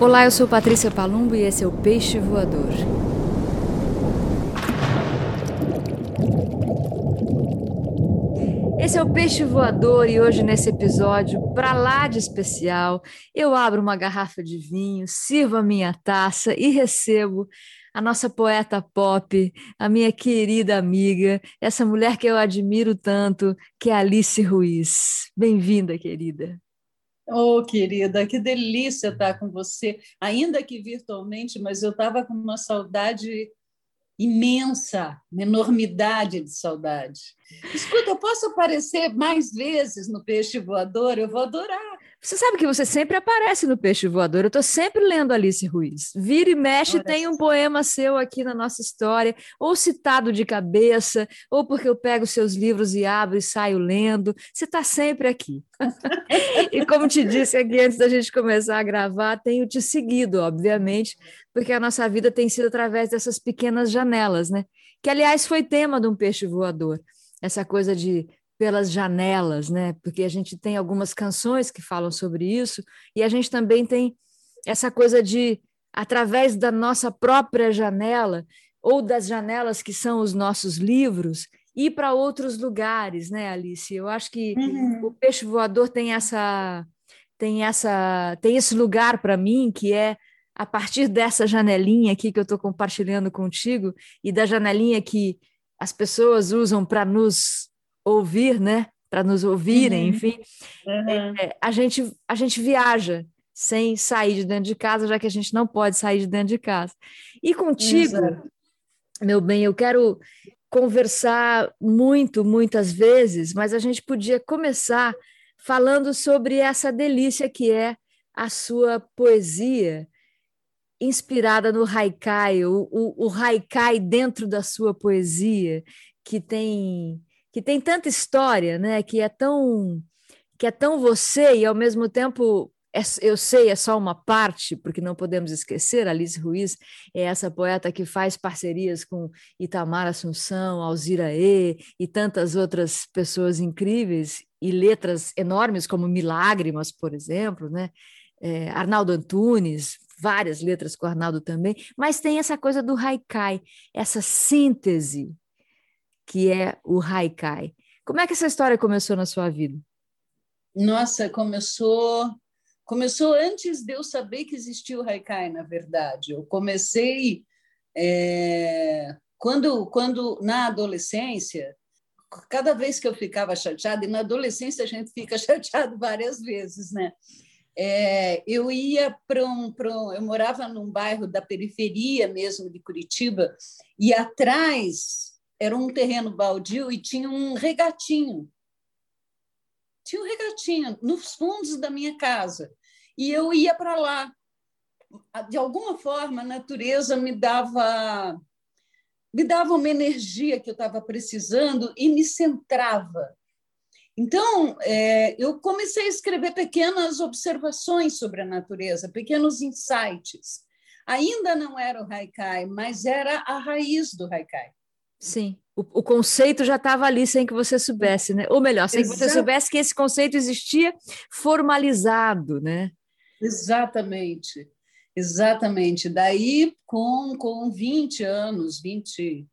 Olá, eu sou Patrícia Palumbo e esse é o Peixe Voador. Esse é o Peixe Voador e hoje nesse episódio, para lá de especial, eu abro uma garrafa de vinho, sirvo a minha taça e recebo a nossa poeta pop, a minha querida amiga, essa mulher que eu admiro tanto, que é Alice Ruiz. Bem-vinda, querida. Oh, querida, que delícia estar com você, ainda que virtualmente, mas eu estava com uma saudade imensa, uma enormidade de saudade. Escuta, eu posso aparecer mais vezes no Peixe Voador? Eu vou adorar. Você sabe que você sempre aparece no Peixe Voador. Eu estou sempre lendo Alice Ruiz. Vira e mexe, Olha tem um poema seu aqui na nossa história, ou citado de cabeça, ou porque eu pego seus livros e abro e saio lendo. Você está sempre aqui. e como te disse aqui antes da gente começar a gravar, tenho te seguido, obviamente, porque a nossa vida tem sido através dessas pequenas janelas, né? Que, aliás, foi tema de um Peixe Voador. Essa coisa de pelas janelas, né? Porque a gente tem algumas canções que falam sobre isso, e a gente também tem essa coisa de, através da nossa própria janela, ou das janelas que são os nossos livros, ir para outros lugares, né, Alice? Eu acho que uhum. o peixe voador tem essa tem essa tem esse lugar para mim que é a partir dessa janelinha aqui que eu estou compartilhando contigo e da janelinha que as pessoas usam para nos ouvir, né? Para nos ouvirem, uhum. enfim, uhum. É, a, gente, a gente viaja sem sair de dentro de casa, já que a gente não pode sair de dentro de casa. E contigo, Exato. meu bem, eu quero conversar muito, muitas vezes, mas a gente podia começar falando sobre essa delícia que é a sua poesia inspirada no haikai, o, o, o haikai dentro da sua poesia, que tem que tem tanta história, né? Que é tão que é tão você e ao mesmo tempo é, eu sei é só uma parte, porque não podemos esquecer, Alice Ruiz é essa poeta que faz parcerias com Itamar Assunção, Alzira E e tantas outras pessoas incríveis e letras enormes como Milágrimas, por exemplo, né? É, Arnaldo Antunes, várias letras com Arnaldo também, mas tem essa coisa do haikai, essa síntese que é o haikai. Como é que essa história começou na sua vida? Nossa, começou começou antes de eu saber que existia o haikai, na verdade. Eu comecei é, quando quando na adolescência, cada vez que eu ficava chateada, e na adolescência a gente fica chateado várias vezes, né? É, eu ia para um, um, eu morava num bairro da periferia mesmo de Curitiba e atrás era um terreno baldio e tinha um regatinho. Tinha um regatinho nos fundos da minha casa. E eu ia para lá. De alguma forma, a natureza me dava me dava uma energia que eu estava precisando e me centrava. Então, é, eu comecei a escrever pequenas observações sobre a natureza, pequenos insights. Ainda não era o haikai, mas era a raiz do haikai. Sim. O, o conceito já estava ali sem que você soubesse, né? Ou melhor, sem Exato. que você soubesse que esse conceito existia formalizado, né? Exatamente. Exatamente. Daí, com, com 20 anos, 20,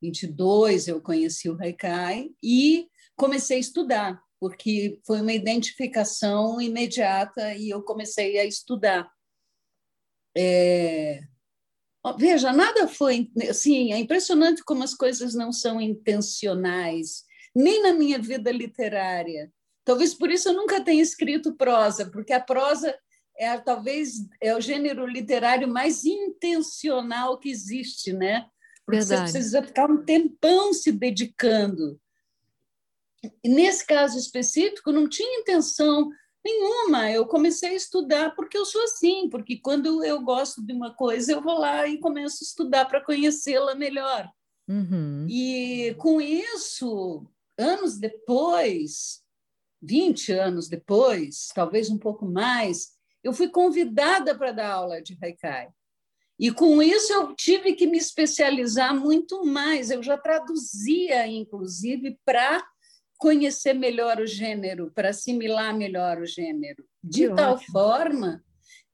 22, eu conheci o Haikai e comecei a estudar, porque foi uma identificação imediata e eu comecei a estudar. É, Veja, nada foi assim, é impressionante como as coisas não são intencionais, nem na minha vida literária. Talvez por isso eu nunca tenha escrito prosa, porque a prosa é talvez é o gênero literário mais intencional que existe, né? Porque Verdade. você precisa ficar um tempão se dedicando. E nesse caso específico, não tinha intenção Nenhuma. Eu comecei a estudar porque eu sou assim, porque quando eu gosto de uma coisa, eu vou lá e começo a estudar para conhecê-la melhor. Uhum. E com isso, anos depois, 20 anos depois, talvez um pouco mais, eu fui convidada para dar aula de Haikai. E com isso eu tive que me especializar muito mais. Eu já traduzia, inclusive, para conhecer melhor o gênero, para assimilar melhor o gênero, de que tal ótimo. forma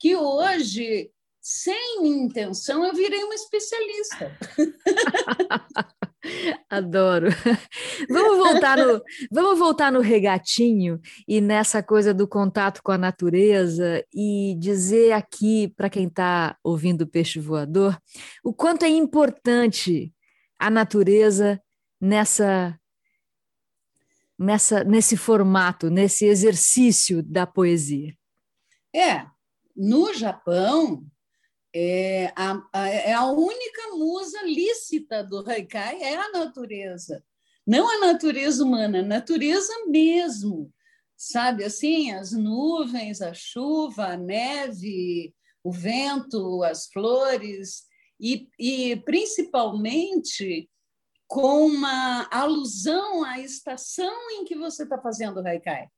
que hoje, sem intenção, eu virei uma especialista. Adoro. Vamos voltar no, vamos voltar no regatinho e nessa coisa do contato com a natureza e dizer aqui para quem está ouvindo o peixe voador o quanto é importante a natureza nessa nessa nesse formato, nesse exercício da poesia. É, no Japão é a, a, é a única musa lícita do haikai é a natureza, não a natureza humana, a natureza mesmo, sabe assim, as nuvens, a chuva, a neve, o vento, as flores. E, e principalmente com uma alusão à estação em que você está fazendo o haikai.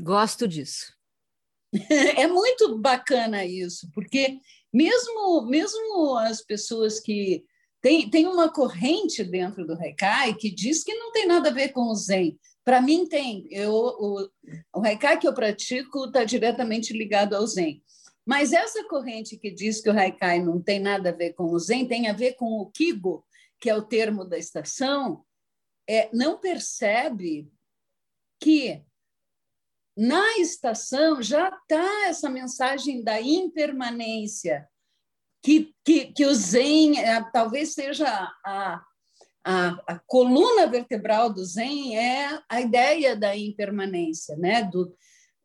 Gosto disso. é muito bacana isso, porque mesmo, mesmo as pessoas que. Tem, tem uma corrente dentro do Haikai que diz que não tem nada a ver com o Zen. Para mim, tem. Eu, o, o que eu pratico está diretamente ligado ao Zen. Mas essa corrente que diz que o Haikai não tem nada a ver com o Zen tem a ver com o Kigo, que é o termo da estação, é, não percebe que na estação já está essa mensagem da impermanência, que, que, que o Zen é, talvez seja a, a, a, coluna vertebral do Zen, é a ideia da impermanência, né? do,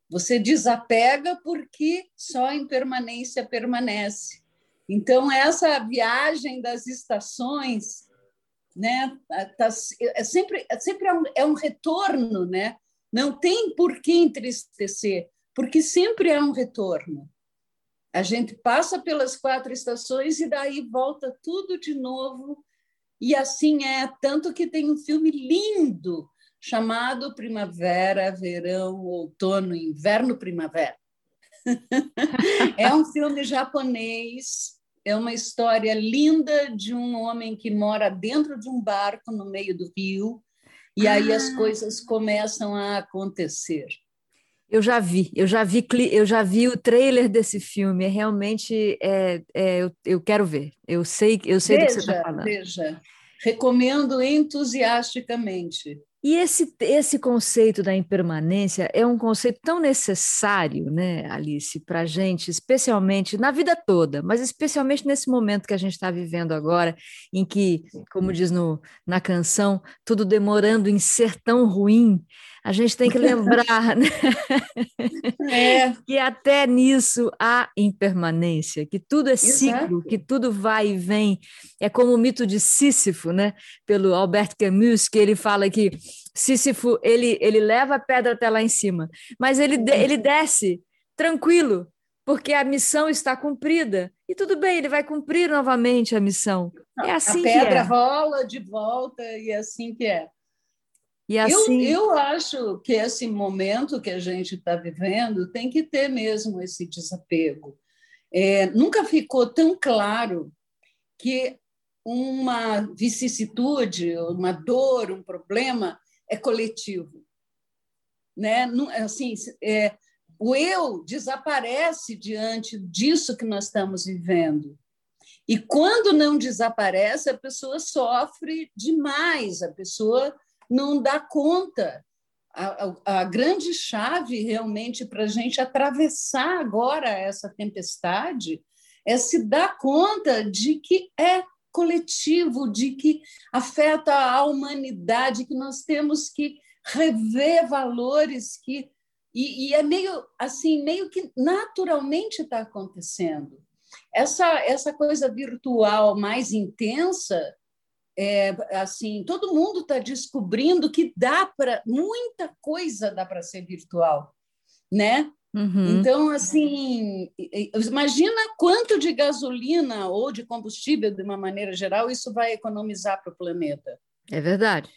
você desapega porque só a impermanência permanece. Então, essa viagem das estações né, tá, é sempre, é sempre é um, é um retorno, né? Não tem por que entristecer, porque sempre há um retorno. A gente passa pelas quatro estações e daí volta tudo de novo. E assim é, tanto que tem um filme lindo chamado Primavera, Verão, Outono, Inverno, Primavera. é um filme japonês, é uma história linda de um homem que mora dentro de um barco no meio do rio e aí as ah. coisas começam a acontecer. Eu já vi, eu já vi, eu já vi o trailer desse filme. É realmente, é, é eu, eu quero ver. Eu sei, eu sei veja, do que você está falando. Veja, recomendo entusiasticamente. E esse, esse conceito da impermanência é um conceito tão necessário, né, Alice, para a gente, especialmente na vida toda, mas especialmente nesse momento que a gente está vivendo agora, em que, como diz no, na canção, tudo demorando em ser tão ruim, a gente tem que lembrar né? é. que até nisso há impermanência, que tudo é ciclo, Exato. que tudo vai e vem. É como o mito de Sísifo, né? pelo Albert Camus, que ele fala que Sísifo ele, ele leva a pedra até lá em cima, mas ele, ele desce tranquilo, porque a missão está cumprida. E tudo bem, ele vai cumprir novamente a missão. É assim a pedra é. rola de volta e é assim que é. E assim... eu, eu acho que esse momento que a gente está vivendo tem que ter mesmo esse desapego. É, nunca ficou tão claro que uma vicissitude, uma dor, um problema é coletivo. Né? Assim, é, o eu desaparece diante disso que nós estamos vivendo. E quando não desaparece, a pessoa sofre demais, a pessoa não dá conta. A, a, a grande chave realmente para a gente atravessar agora essa tempestade é se dar conta de que é coletivo, de que afeta a humanidade, que nós temos que rever valores que e, e é meio assim meio que naturalmente está acontecendo essa essa coisa virtual mais intensa é, assim, todo mundo está descobrindo que dá para muita coisa dá para ser virtual, né? Uhum. Então, assim, imagina quanto de gasolina ou de combustível, de uma maneira geral, isso vai economizar para o planeta. É verdade.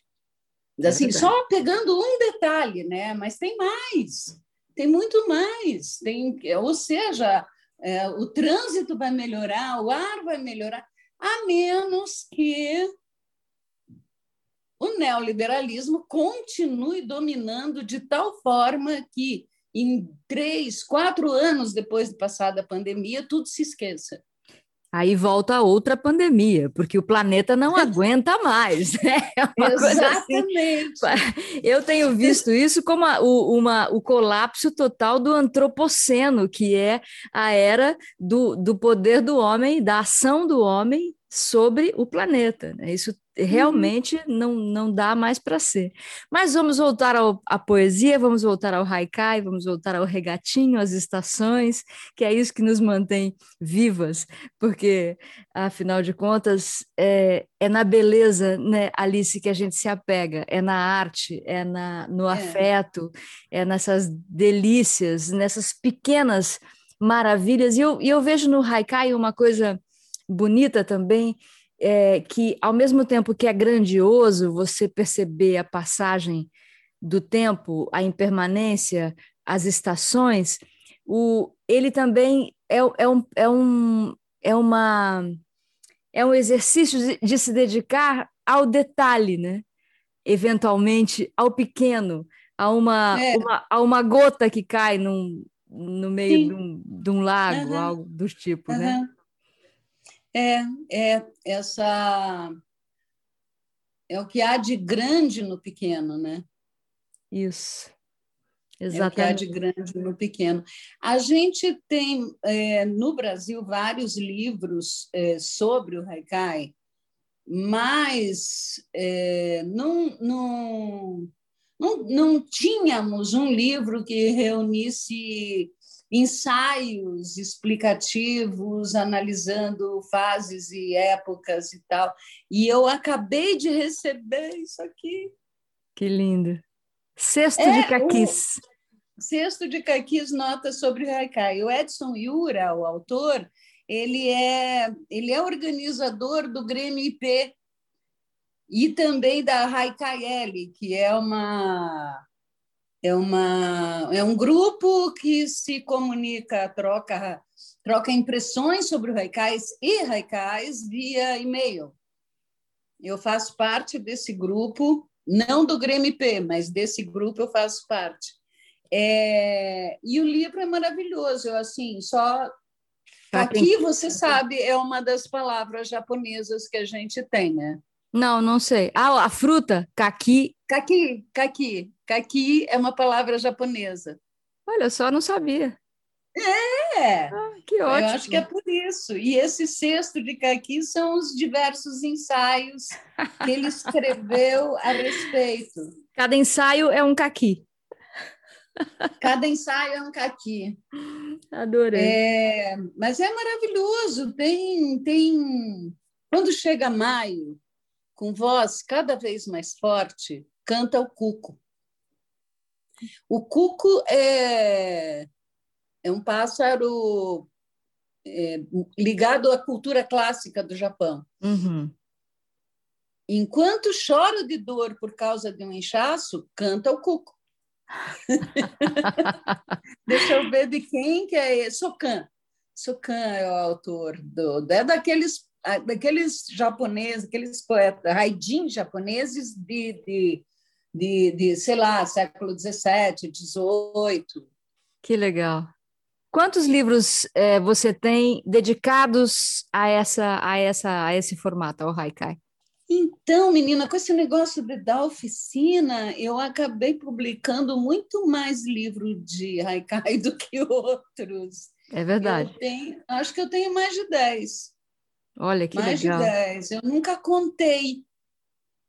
Assim, é verdade. só pegando um detalhe, né? Mas tem mais, tem muito mais. Tem, ou seja, é, o trânsito vai melhorar, o ar vai melhorar, a menos que neoliberalismo continue dominando de tal forma que em três, quatro anos depois de passada a pandemia, tudo se esqueça. Aí volta outra pandemia, porque o planeta não aguenta mais. Né? É Exatamente. Assim. Eu tenho visto isso como a, o, uma, o colapso total do antropoceno, que é a era do, do poder do homem, da ação do homem sobre o planeta. Né? Isso Uhum. realmente uhum. não, não dá mais para ser. Mas vamos voltar ao, à poesia, vamos voltar ao haikai, vamos voltar ao regatinho, às estações, que é isso que nos mantém vivas, porque, afinal de contas, é, é na beleza, né, Alice, que a gente se apega, é na arte, é na, no é. afeto, é nessas delícias, nessas pequenas maravilhas. E eu, e eu vejo no haikai uma coisa bonita também, é, que, ao mesmo tempo que é grandioso você perceber a passagem do tempo, a impermanência, as estações, o, ele também é, é, um, é, um, é, uma, é um exercício de, de se dedicar ao detalhe, né? eventualmente ao pequeno, a uma, é. uma, a uma gota que cai num, no meio de um, de um, lago, uhum. algo do tipo, uhum. né? É, é essa é o que há de grande no pequeno, né? Isso. Exatamente. É o que há de grande no pequeno. A gente tem é, no Brasil vários livros é, sobre o Haikai, mas é, não, não, não, não tínhamos um livro que reunisse ensaios explicativos, analisando fases e épocas e tal. E eu acabei de receber isso aqui. Que lindo. Cesto é, de caquis. O cesto de caquis nota sobre o Haikai. O Edson Yura, o autor, ele é, ele é organizador do Grêmio IP e também da Haikai L, que é uma é, uma, é um grupo que se comunica, troca, troca impressões sobre o e Haikais via e-mail. Eu faço parte desse grupo, não do Grêmio P, mas desse grupo eu faço parte. É, e o livro é maravilhoso, eu assim, só aqui você sabe é uma das palavras japonesas que a gente tem, né? Não, não sei. Ah, a fruta, kaki. Kaki, kaki. Kaki é uma palavra japonesa. Olha só, não sabia. É! Ah, que ótimo. Eu acho que é por isso. E esse cesto de Kaki são os diversos ensaios que ele escreveu a respeito. Cada ensaio é um Kaki. Cada ensaio é um Kaki. Adorei. É, mas é maravilhoso. Tem, tem. Quando chega maio, com voz cada vez mais forte, canta o cuco. O cuco é, é um pássaro é, ligado à cultura clássica do Japão. Uhum. Enquanto chora de dor por causa de um inchaço, canta o cuco. Deixa eu ver de quem que é Sokan. Sokan é o autor do, é daqueles daqueles japoneses, aqueles poetas, haidin japoneses de, de de, de sei lá, século XVII, XVIII. Que legal. Quantos livros é, você tem dedicados a essa, a essa, a esse formato, ao haikai? Então, menina, com esse negócio de, da oficina, eu acabei publicando muito mais livro de haikai do que outros. É verdade. Tenho, acho que eu tenho mais de 10. Olha que mais legal. Mais de 10. Eu nunca contei.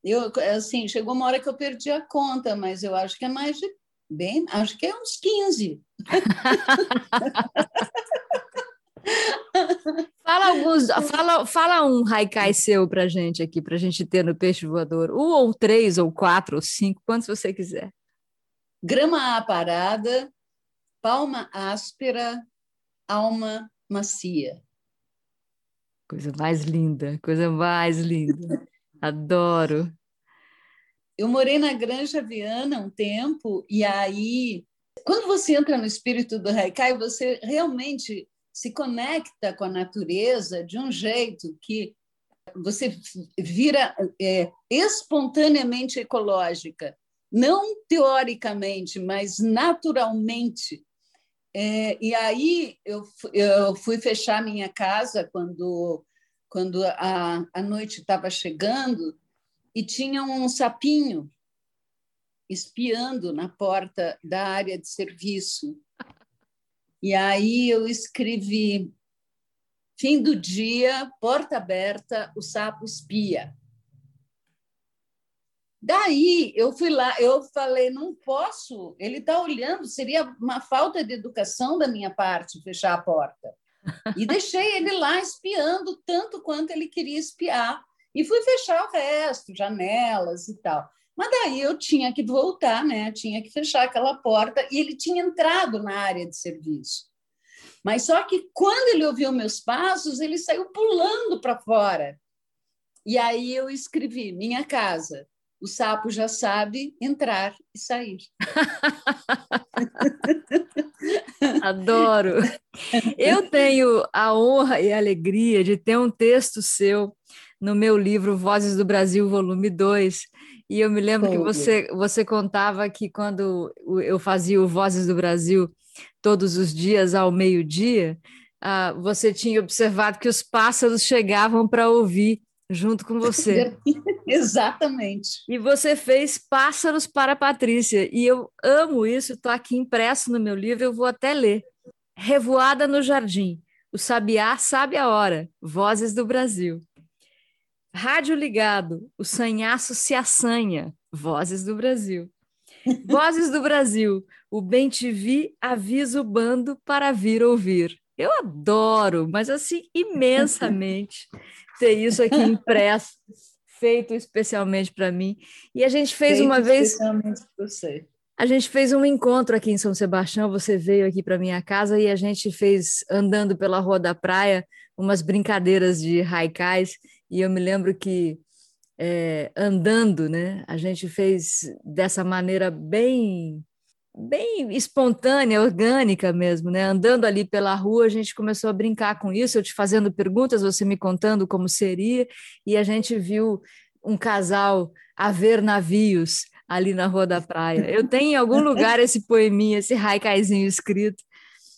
Eu, assim, chegou uma hora que eu perdi a conta, mas eu acho que é mais de bem, acho que é uns 15. fala alguns, fala, fala um haikai seu pra gente aqui, pra gente ter no peixe voador. Um ou três, ou quatro, ou cinco, quantos você quiser. Grama aparada, palma áspera, alma macia. Coisa mais linda, coisa mais linda. Adoro. Eu morei na Granja Viana um tempo, e aí, quando você entra no espírito do Haikai, você realmente se conecta com a natureza de um jeito que você vira é, espontaneamente ecológica. não teoricamente, mas naturalmente. É, e aí eu, eu fui fechar minha casa quando, quando a, a noite estava chegando e tinha um sapinho espiando na porta da área de serviço. E aí eu escrevi: fim do dia, porta aberta, o sapo espia. Daí eu fui lá, eu falei, não posso, ele está olhando, seria uma falta de educação da minha parte fechar a porta. E deixei ele lá espiando tanto quanto ele queria espiar. E fui fechar o resto, janelas e tal. Mas daí eu tinha que voltar, né? Tinha que fechar aquela porta e ele tinha entrado na área de serviço. Mas só que quando ele ouviu meus passos, ele saiu pulando para fora. E aí eu escrevi: minha casa, o sapo já sabe entrar e sair. Adoro. Eu tenho a honra e a alegria de ter um texto seu no meu livro Vozes do Brasil, volume 2. E eu me lembro que você, você contava que quando eu fazia o Vozes do Brasil todos os dias ao meio-dia, uh, você tinha observado que os pássaros chegavam para ouvir junto com você. Exatamente. E você fez Pássaros para a Patrícia. E eu amo isso, está aqui impresso no meu livro, eu vou até ler. Revoada no Jardim. O sabiá sabe a hora. Vozes do Brasil. Rádio ligado, o sanhaço se assanha. Vozes do Brasil. Vozes do Brasil, o bem te vi, avisa o bando para vir ouvir. Eu adoro, mas assim, imensamente, ter isso aqui impresso, feito especialmente para mim. E a gente fez feito uma vez. Especialmente para você. A gente fez um encontro aqui em São Sebastião. Você veio aqui para minha casa e a gente fez, andando pela Rua da Praia, umas brincadeiras de haikais e eu me lembro que é, andando, né, a gente fez dessa maneira bem bem espontânea, orgânica mesmo, né? Andando ali pela rua, a gente começou a brincar com isso, eu te fazendo perguntas, você me contando como seria, e a gente viu um casal a ver navios ali na Rua da Praia. Eu tenho em algum lugar esse poeminha, esse haikaizinho escrito,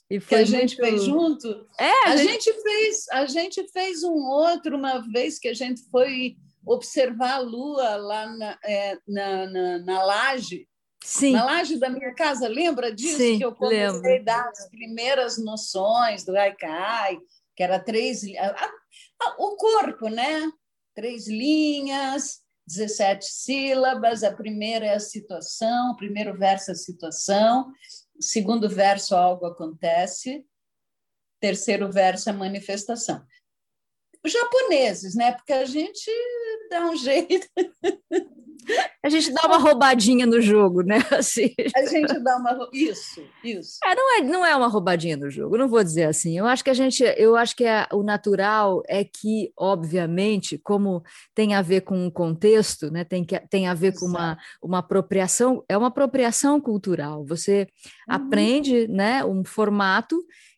e que a gente muito... fez junto. É, a, a gente... gente... fez, a gente fez um outro uma vez que a gente foi observar a lua lá na, é, na, na, na laje. Sim. Na laje da minha casa, lembra disso? Sim, que eu comecei lembro. a dar as primeiras noções do Haikai, que era três. A, a, o corpo, né? Três linhas, 17 sílabas. A primeira é a situação, o primeiro verso é a situação, segundo verso, algo acontece. Terceiro verso, a manifestação. Os japoneses, né? Porque a gente dá um jeito. A gente dá uma roubadinha no jogo, né? Assim. A gente dá uma isso, isso. É, não é, não é uma roubadinha no jogo. Não vou dizer assim. Eu acho que a gente, eu acho que é, o natural é que, obviamente, como tem a ver com um contexto, né? Tem que tem a ver com uma, uma apropriação. É uma apropriação cultural. Você uhum. aprende, né? Um formato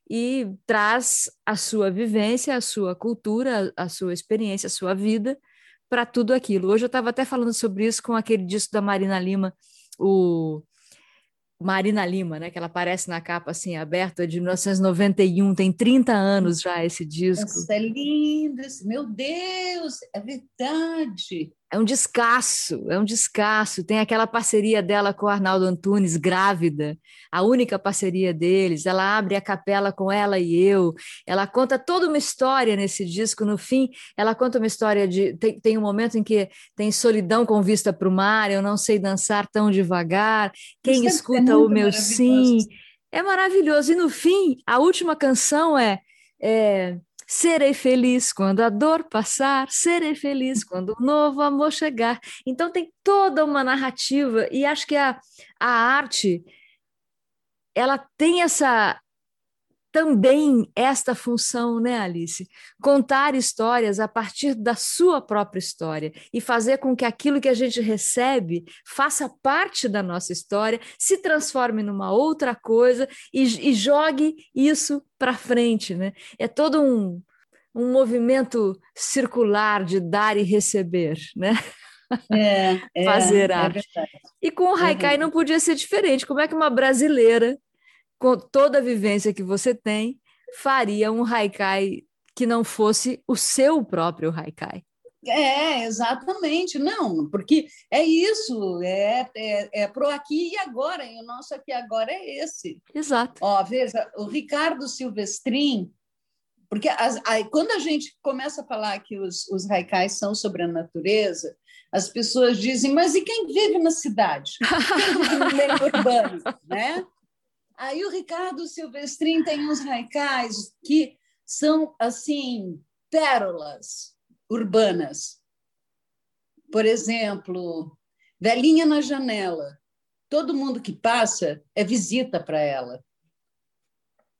e traz a sua vivência, a sua cultura, a sua experiência, a sua vida para tudo aquilo. Hoje eu estava até falando sobre isso com aquele disco da Marina Lima, o Marina Lima, né, que ela aparece na capa assim aberta de 1991, tem 30 anos já esse disco. Isso é lindo, meu Deus, é verdade é um descasso, é um descasso. Tem aquela parceria dela com o Arnaldo Antunes, grávida, a única parceria deles. Ela abre a capela com ela e eu. Ela conta toda uma história nesse disco. No fim, ela conta uma história de. Tem, tem um momento em que tem solidão com vista para o mar, eu não sei dançar tão devagar. Quem Isso é escuta é o meu sim. É maravilhoso. E no fim, a última canção é, é Serei feliz quando a dor passar, serei feliz quando o novo amor chegar. Então tem toda uma narrativa e acho que a, a arte ela tem essa também esta função, né, Alice? Contar histórias a partir da sua própria história e fazer com que aquilo que a gente recebe faça parte da nossa história, se transforme numa outra coisa e, e jogue isso para frente, né? É todo um, um movimento circular de dar e receber, né? é, é, fazer é arte. e com o haikai uhum. não podia ser diferente. Como é que uma brasileira, com toda a vivência que você tem, faria um haikai que não fosse o seu próprio haikai? É, exatamente. Não, porque é isso, é, é, é pro aqui e agora, e o nosso aqui agora é esse. Exato. Ó, veja, o Ricardo Silvestrin, porque as, aí, quando a gente começa a falar que os, os haikais são sobre a natureza, as pessoas dizem, mas e quem vive na cidade? Quem vive no meio urbano, né? Aí o Ricardo Silvestrin tem uns haikais que são, assim, pérolas, urbanas. Por exemplo, velhinha na janela. Todo mundo que passa é visita para ela.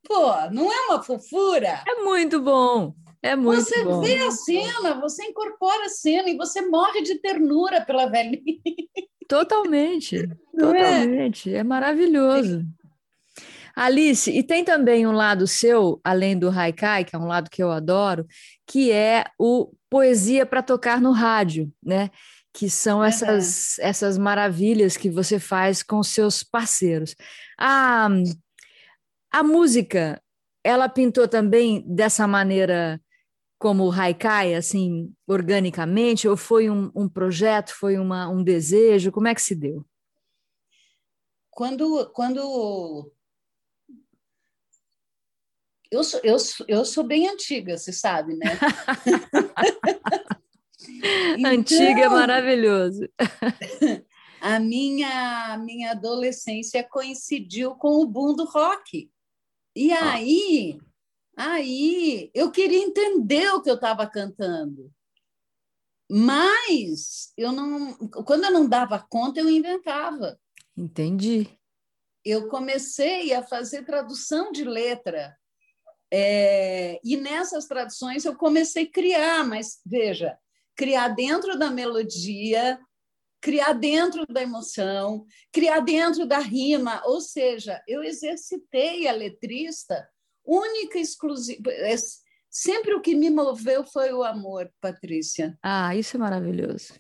Pô, não é uma fofura? É muito bom. É muito você bom. vê a cena, você incorpora a cena e você morre de ternura pela velhinha. Totalmente, não é? totalmente. É? é maravilhoso. Alice, e tem também um lado seu, além do haikai, que é um lado que eu adoro, que é o poesia para tocar no rádio, né? Que são essas, uhum. essas maravilhas que você faz com seus parceiros. A, a música, ela pintou também dessa maneira como o haikai, assim, organicamente, ou foi um, um projeto, foi uma, um desejo? Como é que se deu? Quando, quando eu sou, eu, eu sou bem antiga, você sabe, né? então, antiga é maravilhoso. a minha, minha adolescência coincidiu com o boom do rock. E aí, aí eu queria entender o que eu estava cantando. Mas eu não, quando eu não dava conta, eu inventava. Entendi. Eu comecei a fazer tradução de letra é, e nessas traduções eu comecei a criar, mas veja, criar dentro da melodia, criar dentro da emoção, criar dentro da rima, ou seja, eu exercitei a letrista única e exclusiva. É, sempre o que me moveu foi o amor, Patrícia. Ah, isso é maravilhoso.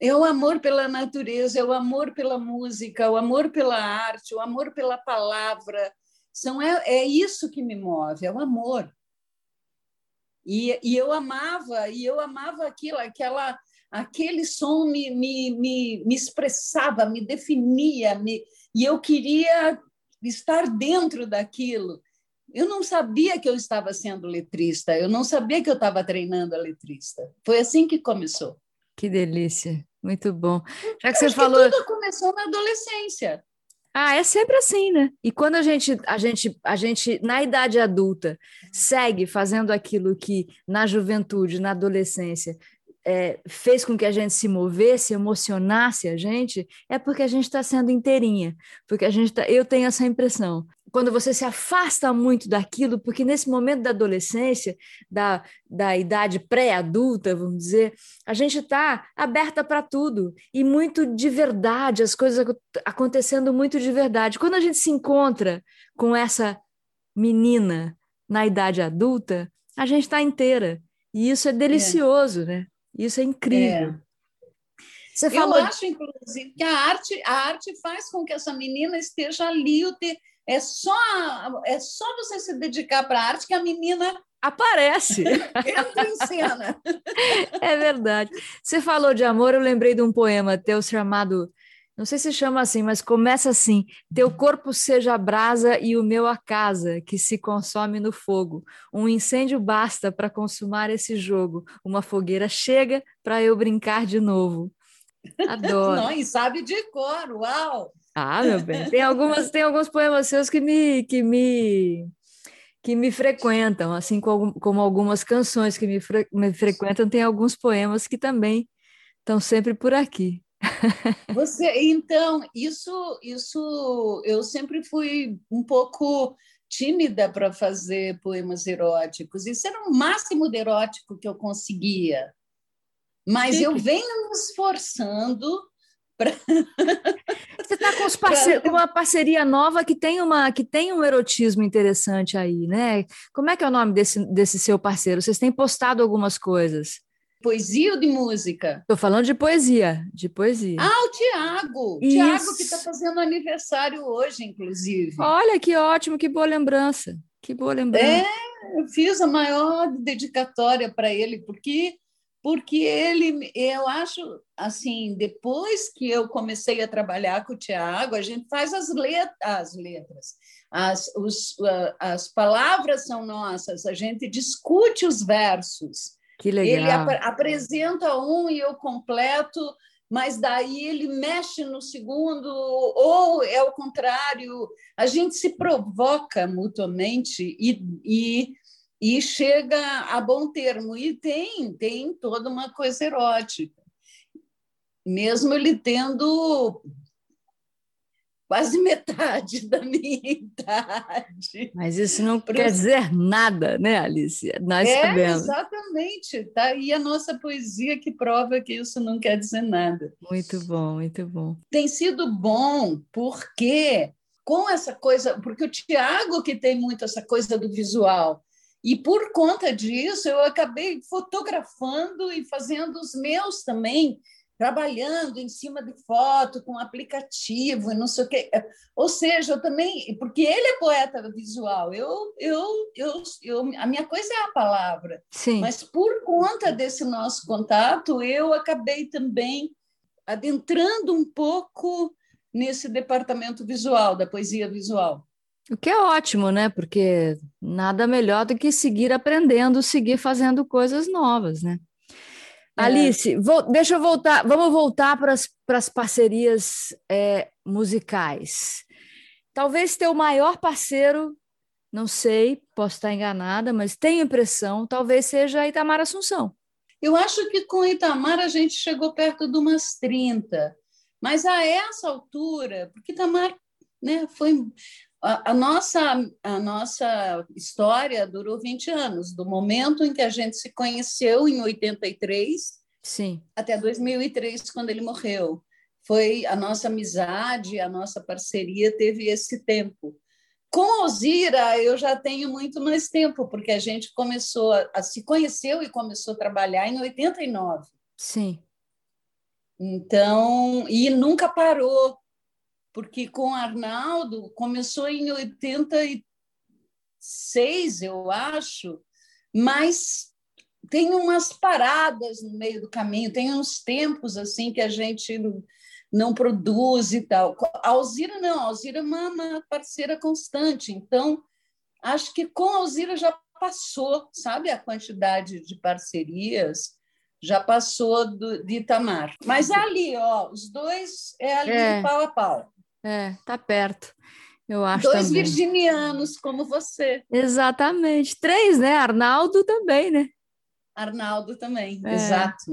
É o amor pela natureza, é o amor pela música, o amor pela arte, o amor pela palavra, são, é, é isso que me move, é o amor. E, e eu amava, e eu amava aquilo, aquela, aquele som me, me, me, me expressava, me definia, me, e eu queria estar dentro daquilo. Eu não sabia que eu estava sendo letrista, eu não sabia que eu estava treinando a letrista. Foi assim que começou. Que delícia, muito bom. Já que você falou. Que tudo começou na adolescência. Ah, é sempre assim, né? E quando a gente, a gente, a gente, na idade adulta, segue fazendo aquilo que na juventude, na adolescência, é, fez com que a gente se movesse, emocionasse a gente, é porque a gente está sendo inteirinha. Porque a gente tá, eu tenho essa impressão quando você se afasta muito daquilo, porque nesse momento da adolescência, da, da idade pré-adulta, vamos dizer, a gente está aberta para tudo e muito de verdade, as coisas acontecendo muito de verdade. Quando a gente se encontra com essa menina na idade adulta, a gente está inteira. E isso é delicioso, é. né? Isso é incrível. É. Você falou... Eu acho, inclusive, que a arte, a arte faz com que essa menina esteja ali o ter é só, é só você se dedicar para a arte que a menina aparece. Entra em cena. É verdade. Você falou de amor, eu lembrei de um poema teu chamado, não sei se chama assim, mas começa assim: Teu corpo seja a brasa e o meu a casa, que se consome no fogo. Um incêndio basta para consumar esse jogo. Uma fogueira chega para eu brincar de novo. Adoro. Não, e sabe de cor, uau! Ah, meu bem, tem algumas, tem alguns poemas seus que me, que me, que me frequentam, assim como, como algumas canções que me, fre, me frequentam, tem alguns poemas que também estão sempre por aqui. Você, então, isso, isso, eu sempre fui um pouco tímida para fazer poemas eróticos. Isso era o máximo de erótico que eu conseguia. Mas eu venho me esforçando Pra... Você está com, parce... com, uma parceria nova que tem, uma, que tem um erotismo interessante aí, né? Como é que é o nome desse, desse seu parceiro? Vocês têm postado algumas coisas? poesia ou de música? Estou falando de poesia, de poesia. Ah, o Tiago. Tiago que está fazendo aniversário hoje, inclusive. Olha que ótimo, que boa lembrança. Que boa lembrança. É, eu fiz a maior dedicatória para ele, porque porque ele, eu acho, assim, depois que eu comecei a trabalhar com o Tiago, a gente faz as, let as letras, as, os, as palavras são nossas, a gente discute os versos. Que legal. Ele ap apresenta um e eu completo, mas daí ele mexe no segundo, ou é o contrário. A gente se provoca mutuamente e, e e chega a bom termo. E tem, tem toda uma coisa erótica. Mesmo ele tendo quase metade da minha idade. Mas isso não Pro... quer dizer nada, né, Alicia? Nós é, sabemos. Exatamente. Tá aí a nossa poesia que prova que isso não quer dizer nada. Muito bom, muito bom. Tem sido bom porque com essa coisa, porque o Tiago que tem muito essa coisa do visual, e por conta disso, eu acabei fotografando e fazendo os meus também, trabalhando em cima de foto, com aplicativo e não sei o quê. Ou seja, eu também, porque ele é poeta visual, eu, eu, eu, eu, a minha coisa é a palavra. Sim. Mas por conta desse nosso contato, eu acabei também adentrando um pouco nesse departamento visual, da poesia visual. O que é ótimo, né? Porque nada melhor do que seguir aprendendo, seguir fazendo coisas novas, né? É. Alice, vou, deixa eu voltar, vamos voltar para as parcerias é, musicais. Talvez teu maior parceiro, não sei, posso estar enganada, mas tenho impressão, talvez seja a Itamar Assunção. Eu acho que com Itamar a gente chegou perto de umas 30, mas a essa altura, porque Itamar né, foi a, nossa, a nossa história durou 20 anos, do momento em que a gente se conheceu, em 83, Sim. até 2003, quando ele morreu. Foi a nossa amizade, a nossa parceria teve esse tempo. Com Alzira, eu já tenho muito mais tempo, porque a gente começou a, a se conheceu e começou a trabalhar em 89. Sim. Então, e nunca parou porque com Arnaldo começou em 86, eu acho, mas tem umas paradas no meio do caminho, tem uns tempos assim que a gente não produz e tal. A Alzira não, a Alzira é uma, uma parceira constante, então acho que com a Alzira já passou, sabe, a quantidade de parcerias já passou do, de Itamar. Mas ali, ó, os dois é ali é. pau a pau. É, tá perto. Eu acho Dois também. virginianos como você. Exatamente. Três, né? Arnaldo também, né? Arnaldo também, é. exato.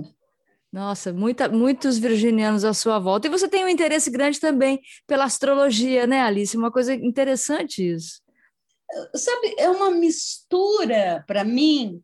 Nossa, muita, muitos virginianos à sua volta. E você tem um interesse grande também pela astrologia, né, Alice? Uma coisa interessante isso. Sabe, é uma mistura, para mim,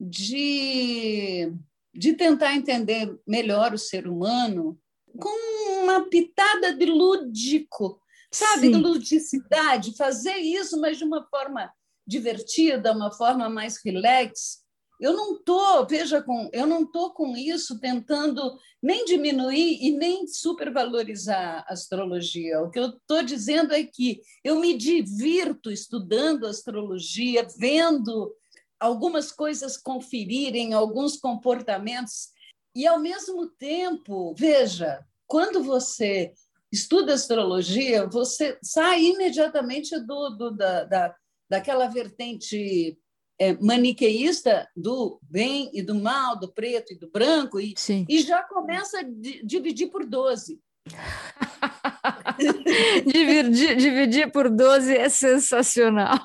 de, de tentar entender melhor o ser humano com uma pitada de lúdico, sabe? Sim. De ludicidade, fazer isso, mas de uma forma divertida, uma forma mais relax. Eu não tô, veja, com, eu não tô com isso tentando nem diminuir e nem supervalorizar a astrologia. O que eu estou dizendo é que eu me divirto estudando astrologia, vendo algumas coisas conferirem alguns comportamentos e, ao mesmo tempo, veja, quando você estuda astrologia, você sai imediatamente do, do da, da, daquela vertente é, maniqueísta do bem e do mal, do preto e do branco, e, e já começa a dividir por 12. dividir, dividir por 12 é sensacional.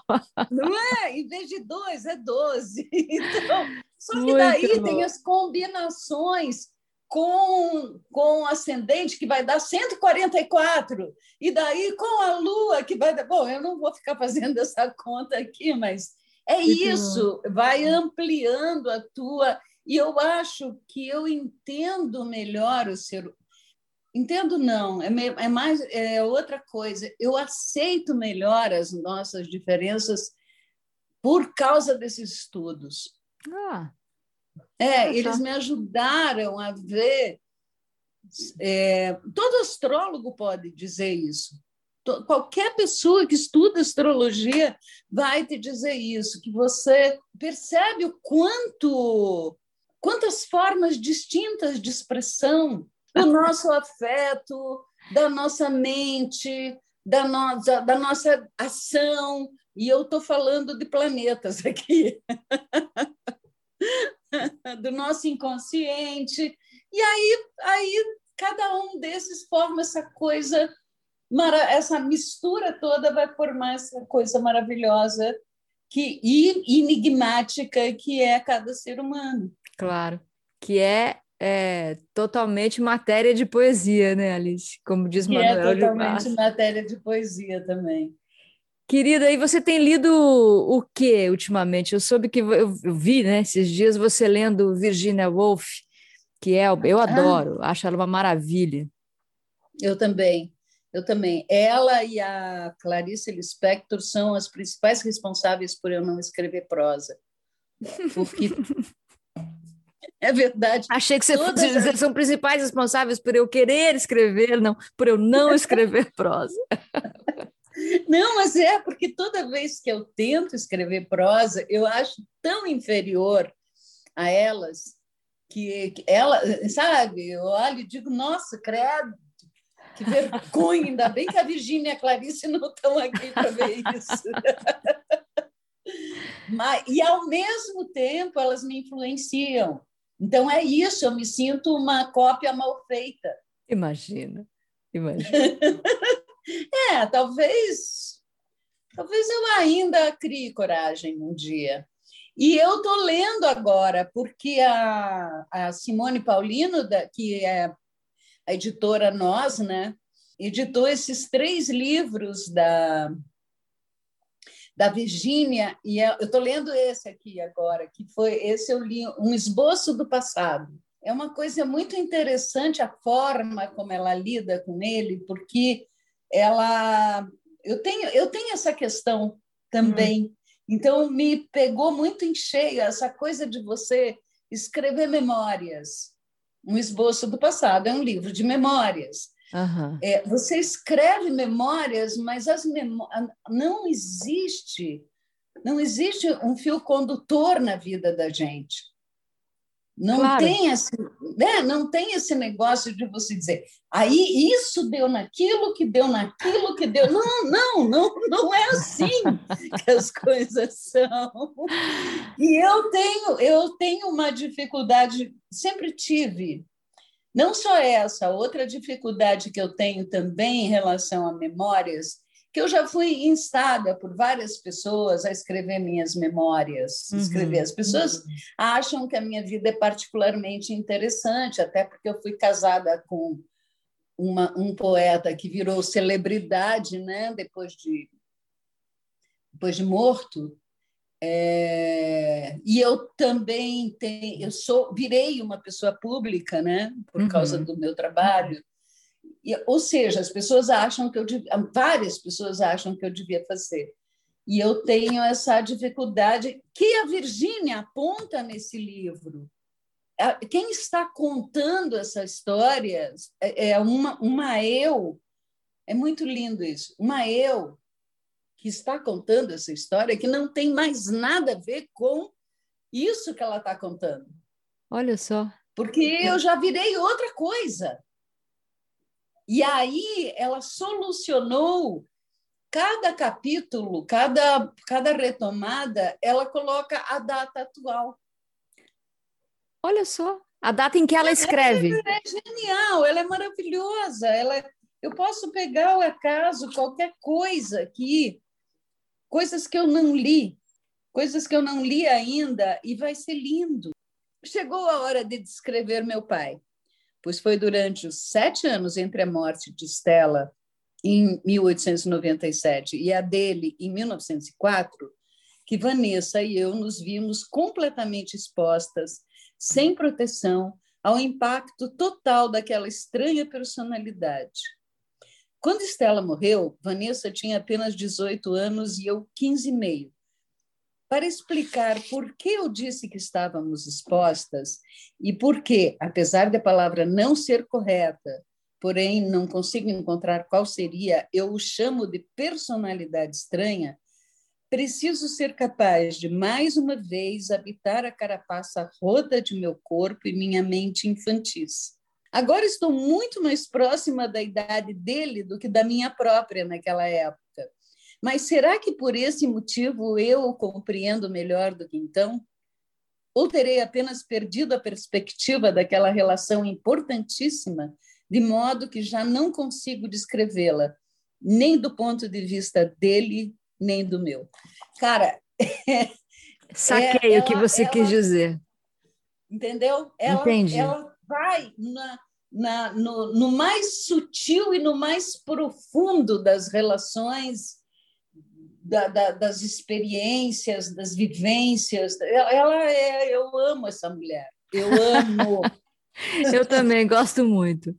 Não é? Em vez de dois, é 12. Então, só que Muito daí bom. tem as combinações com, com ascendente, que vai dar 144, e daí com a Lua, que vai dar. Bom, eu não vou ficar fazendo essa conta aqui, mas é Muito isso, bom. vai ampliando a tua. E eu acho que eu entendo melhor o ser. Entendo não, é, é mais é outra coisa. Eu aceito melhor as nossas diferenças por causa desses estudos. Ah. É, eles me ajudaram a ver. É, todo astrólogo pode dizer isso. Qualquer pessoa que estuda astrologia vai te dizer isso, que você percebe o quanto, quantas formas distintas de expressão do nosso afeto, da nossa mente, da nossa, da nossa ação, e eu estou falando de planetas aqui, do nosso inconsciente. E aí, aí cada um desses forma essa coisa, essa mistura toda vai formar essa coisa maravilhosa que, e enigmática que é cada ser humano. Claro, que é é totalmente matéria de poesia, né, Alice? Como diz que é Manuel é totalmente matéria de poesia também. Querida, e você tem lido o que ultimamente? Eu soube que eu, vi, né, esses dias você lendo Virginia Woolf, que é eu ah. adoro, ah, acho ela uma maravilha. Eu também. Eu também. Ela e a Clarice Lispector são as principais responsáveis por eu não escrever prosa. Porque É verdade. Achei que você fosse dizer são principais responsáveis por eu querer escrever, não, por eu não escrever prosa. Não, mas é porque toda vez que eu tento escrever prosa, eu acho tão inferior a elas que, que ela, sabe? Eu olho e digo, nossa, credo, que vergonha, ainda bem que a Virgínia e a Clarice não estão aqui para ver isso. Mas, e ao mesmo tempo elas me influenciam. Então é isso, eu me sinto uma cópia mal feita. Imagina, imagina. é, talvez, talvez eu ainda crie coragem um dia. E eu estou lendo agora, porque a, a Simone Paulino, da, que é a editora Nós, né, editou esses três livros da da Virgínia, e é, eu estou lendo esse aqui agora, que foi esse eu li, um esboço do passado. É uma coisa muito interessante a forma como ela lida com ele, porque ela eu tenho eu tenho essa questão também. Então me pegou muito em cheio essa coisa de você escrever memórias. Um esboço do passado é um livro de memórias. Uhum. É, você escreve memórias, mas as memó não existe não existe um fio condutor na vida da gente. Não claro. tem esse, né? não tem esse negócio de você dizer, aí isso deu naquilo, que deu naquilo, que deu. Não, não, não, não é assim que as coisas são. E eu tenho, eu tenho uma dificuldade, sempre tive, não só essa, outra dificuldade que eu tenho também em relação a memórias, que eu já fui instada por várias pessoas a escrever minhas memórias, uhum, escrever. As pessoas uhum. acham que a minha vida é particularmente interessante, até porque eu fui casada com uma, um poeta que virou celebridade, né? Depois de depois de morto, é, e eu também tenho, eu sou, virei uma pessoa pública, né, por uhum. causa do meu trabalho. E, ou seja, as pessoas acham que eu várias pessoas acham que eu devia fazer. E eu tenho essa dificuldade que a Virgínia aponta nesse livro. Quem está contando essa história é, é uma, uma eu. É muito lindo isso. Uma eu que está contando essa história que não tem mais nada a ver com isso que ela está contando. Olha só. Porque eu já virei outra coisa. E aí ela solucionou cada capítulo, cada, cada retomada, ela coloca a data atual. Olha só, a data em que ela escreve. É, é genial, ela é maravilhosa. Ela, eu posso pegar o acaso, qualquer coisa que coisas que eu não li, coisas que eu não li ainda, e vai ser lindo. Chegou a hora de descrever meu pai, pois foi durante os sete anos entre a morte de Stella, em 1897, e a dele, em 1904, que Vanessa e eu nos vimos completamente expostas, sem proteção, ao impacto total daquela estranha personalidade. Quando Estela morreu, Vanessa tinha apenas 18 anos e eu 15 e meio. Para explicar por que eu disse que estávamos expostas e por que, apesar da palavra não ser correta, porém não consigo encontrar qual seria, eu o chamo de personalidade estranha, preciso ser capaz de, mais uma vez, habitar a carapaça roda de meu corpo e minha mente infantis. Agora estou muito mais próxima da idade dele do que da minha própria naquela época. Mas será que por esse motivo eu o compreendo melhor do que então? Ou terei apenas perdido a perspectiva daquela relação importantíssima, de modo que já não consigo descrevê-la, nem do ponto de vista dele, nem do meu? Cara, saquei é, o que você ela, quis dizer. Entendeu? Ela, Entendi. Ela vai na, na, no, no mais sutil e no mais profundo das relações da, da, das experiências, das vivências. Ela é, eu amo essa mulher, eu amo. eu também gosto muito,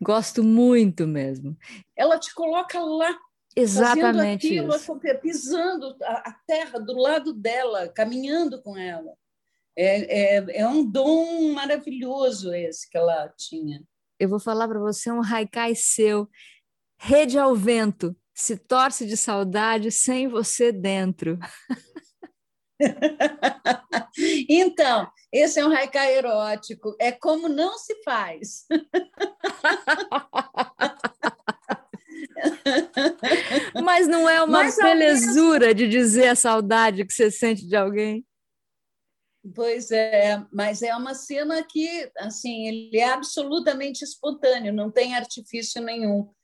gosto muito mesmo. Ela te coloca lá, exatamente aquilo, isso. pisando a, a, terra do lado dela, caminhando com ela. É, é, é um dom maravilhoso esse que ela tinha. Eu vou falar para você um haikai seu, Rede ao Vento se torce de saudade sem você dentro. então, esse é um haikai erótico. É como não se faz. Mas não é uma Mas, belezura de dizer a saudade que você sente de alguém? Pois é, mas é uma cena que, assim, ele é absolutamente espontâneo, não tem artifício nenhum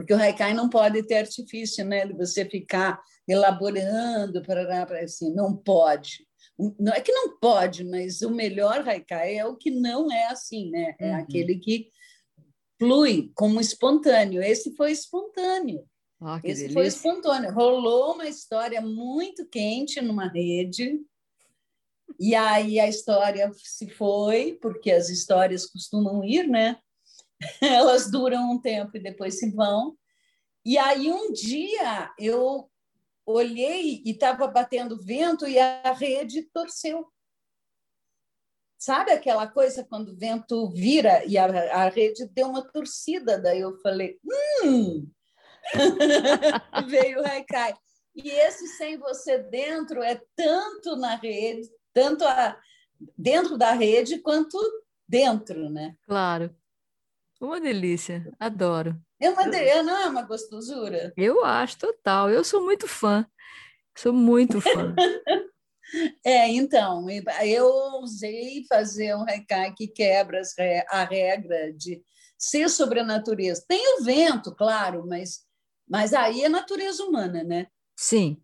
porque o haikai não pode ter artifício, né? De você ficar elaborando para assim, não pode. Não é que não pode, mas o melhor haikai é o que não é assim, né? É uhum. aquele que flui como espontâneo. Esse foi espontâneo. Oh, Esse delícia. foi espontâneo. Rolou uma história muito quente numa rede. E aí a história se foi, porque as histórias costumam ir, né? elas duram um tempo e depois se vão. E aí um dia eu olhei e estava batendo vento e a rede torceu. Sabe aquela coisa quando o vento vira e a, a rede deu uma torcida? Daí eu falei, hum! Veio o Haikai. E esse sem você dentro é tanto na rede, tanto a, dentro da rede quanto dentro, né? Claro. Uma delícia, adoro. É uma delícia, não é uma gostosura? Eu acho, total. Eu sou muito fã. Sou muito fã. é, então, eu usei fazer um recado que quebra a regra de ser sobre a natureza. Tem o vento, claro, mas, mas aí é natureza humana, né? Sim,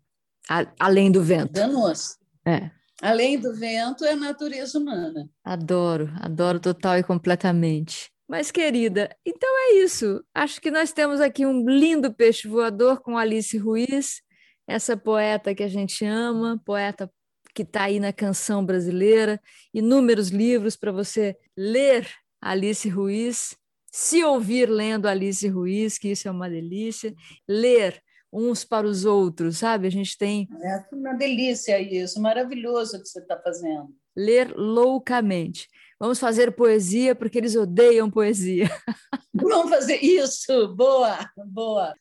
a, além do vento. Danoso. É. Além do vento, é natureza humana. Adoro, adoro total e completamente. Mas, querida, então é isso. Acho que nós temos aqui um lindo peixe voador com Alice Ruiz, essa poeta que a gente ama, poeta que está aí na canção brasileira, inúmeros livros para você ler Alice Ruiz, se ouvir lendo Alice Ruiz, que isso é uma delícia, ler uns para os outros, sabe? A gente tem. É uma delícia isso, maravilhoso que você está fazendo. Ler loucamente. Vamos fazer poesia porque eles odeiam poesia. Vamos fazer isso. Boa, boa.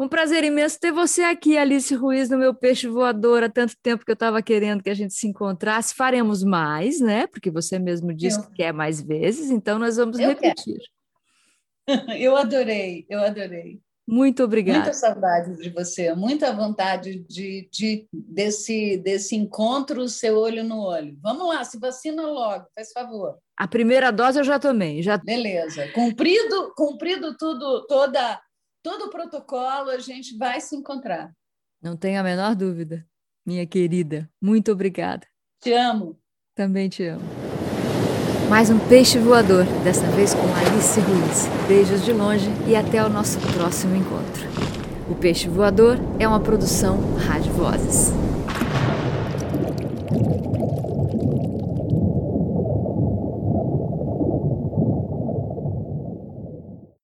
Um prazer imenso ter você aqui, Alice Ruiz, no meu peixe voador. Há tanto tempo que eu estava querendo que a gente se encontrasse. Faremos mais, né? Porque você mesmo disse eu... que quer mais vezes, então nós vamos eu repetir. Quero. Eu adorei, eu adorei. Muito obrigada. Muita saudade de você, muita vontade de, de, desse, desse encontro, seu olho no olho. Vamos lá, se vacina logo, faz favor. A primeira dose eu já tomei. Já... Beleza. Cumprido, cumprido tudo, toda, todo o protocolo, a gente vai se encontrar. Não tenho a menor dúvida, minha querida. Muito obrigada. Te amo. Também te amo. Mais um peixe voador, desta vez com Alice Ruiz. Beijos de longe e até o nosso próximo encontro. O Peixe Voador é uma produção Rádio Vozes.